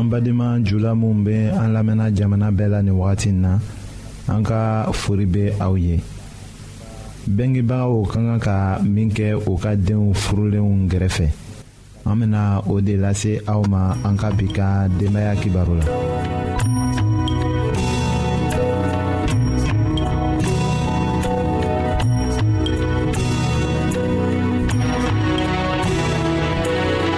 an badenma jula minw bɛ an lamɛnna jamana bɛɛ la nin wagati in na an ka fori bɛ aw ye bɛngebagaw ka kan ka min kɛ u ka denw furulenw gɛrɛfɛ an bɛna o de lase aw ma an ka bi ka denbaya kibaru la.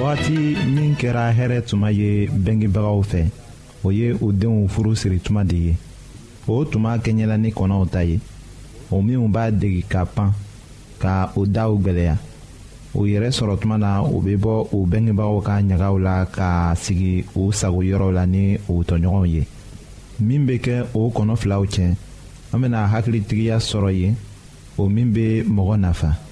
wagati min kɛra hɛrɛ tuma ye bɛngebagaw fɛ o ye o denw furu siri tuma de ye o tuma kɛɲɛla ni kɔnɔw ta ye o minnu b'a degi ka pan ka o daw gwɛlɛya o yɛrɛ sɔrɔ tuma na o bɛ bɔ o bɛngebagaw ka ɲagaw la ka sigi o sago yɔrɔw la ni o tɔɲɔgɔnw ye min bɛ kɛ o kɔnɔ filaw cɛ an bɛna hakilitigiya sɔrɔ yen o min bɛ mɔgɔ nafa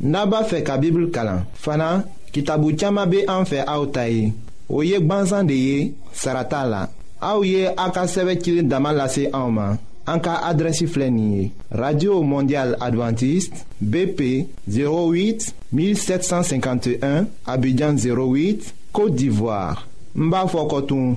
n'a b'a fɛ ka bibulu kalan fana kitabu caman bɛ an fɛ aw ta ye o ye gbansan de ye sara t'a la aw ye a ka sɛbɛn cili dama lase anw ma an ka adrɛsi filɛ nin ye radio mondial adventiste bp 08 1751 abidjan 08 côte d'ivoire n b'a fɔ kɔtun.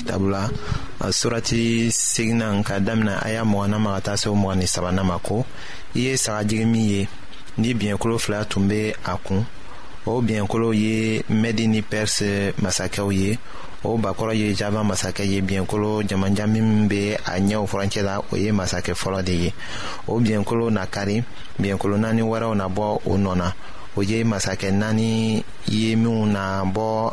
dabula surati seginan ka damina a y'a mɔgɔna ma ka taa se o mɔgɔ ni sabanan ma ko i ye sagajigi min ye ni biɲɛkolo fila tun bɛ a kun o biɲɛkolo ye mɛdi ni pɛrisi masakɛw ye o bakɔrɔ ye java masakɛ ye biɲɛkolo jamanjan min bɛ a ɲɛw furancɛ la o ye masakɛ fɔlɔ de ye o biɲɛkolo na kari biɲɛkolo naani wɛrɛw na bɔ o nɔ na o ye masakɛ naani ye minnu na bɔ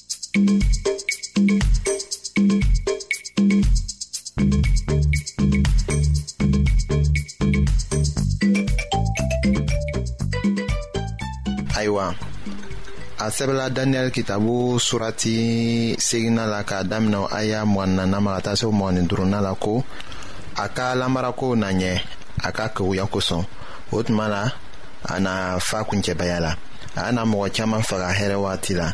ayiwa a sɛbɛla daniyɛli kitabu surati segina la k'a daminɛ o aya mugan nana ma ka taa se mugan ni duruna la ko a ka lamarakow na ɲɛ a ka kewuya kosɔn o tuma la a na fa kuncɛbaya la a na mɔgɔ caman faga hɛrɛ waati la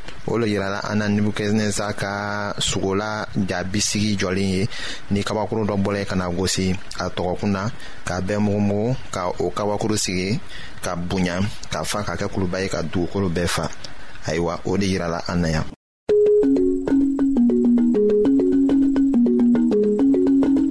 o le yirala an na nebukadneza ka sogola jabisigi jɔlen ye ni kabakuru dɔ bɔla ye ka na gosi a tɔgɔkun na k'a bɛɛ mugumugu ka o kabakuru sigi ka bonya ka fa ka kɛ kuluba ye ka dugukolo bɛɛ fa ayiwa o de yirala an na yan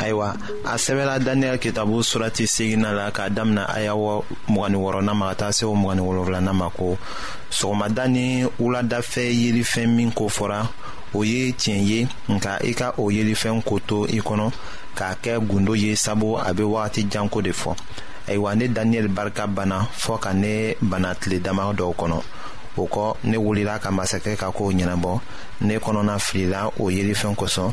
ayiwa a sɛbɛla daniyɛli kitabu surati segina la k'a damina aya mugani wɔrɔna ma ka taa se o mugani wolonfilana ma ko sɔgɔmada ni wuladafɛ yelifɛn min ko fɔra o ye tiɲɛ ye nka i ka o yelifɛn ko to i kɔnɔ k'a kɛ gundo ye sabu a bɛ wagati janko de fɔ ayiwa ne daniyɛli barika banna fɔɔ ka ne bana tile dama dɔw kɔnɔ o kɔ ne wulila ka masakɛ ka kow ɲɛnabɔ ne kɔnɔna filila o yelifɛn kosɔn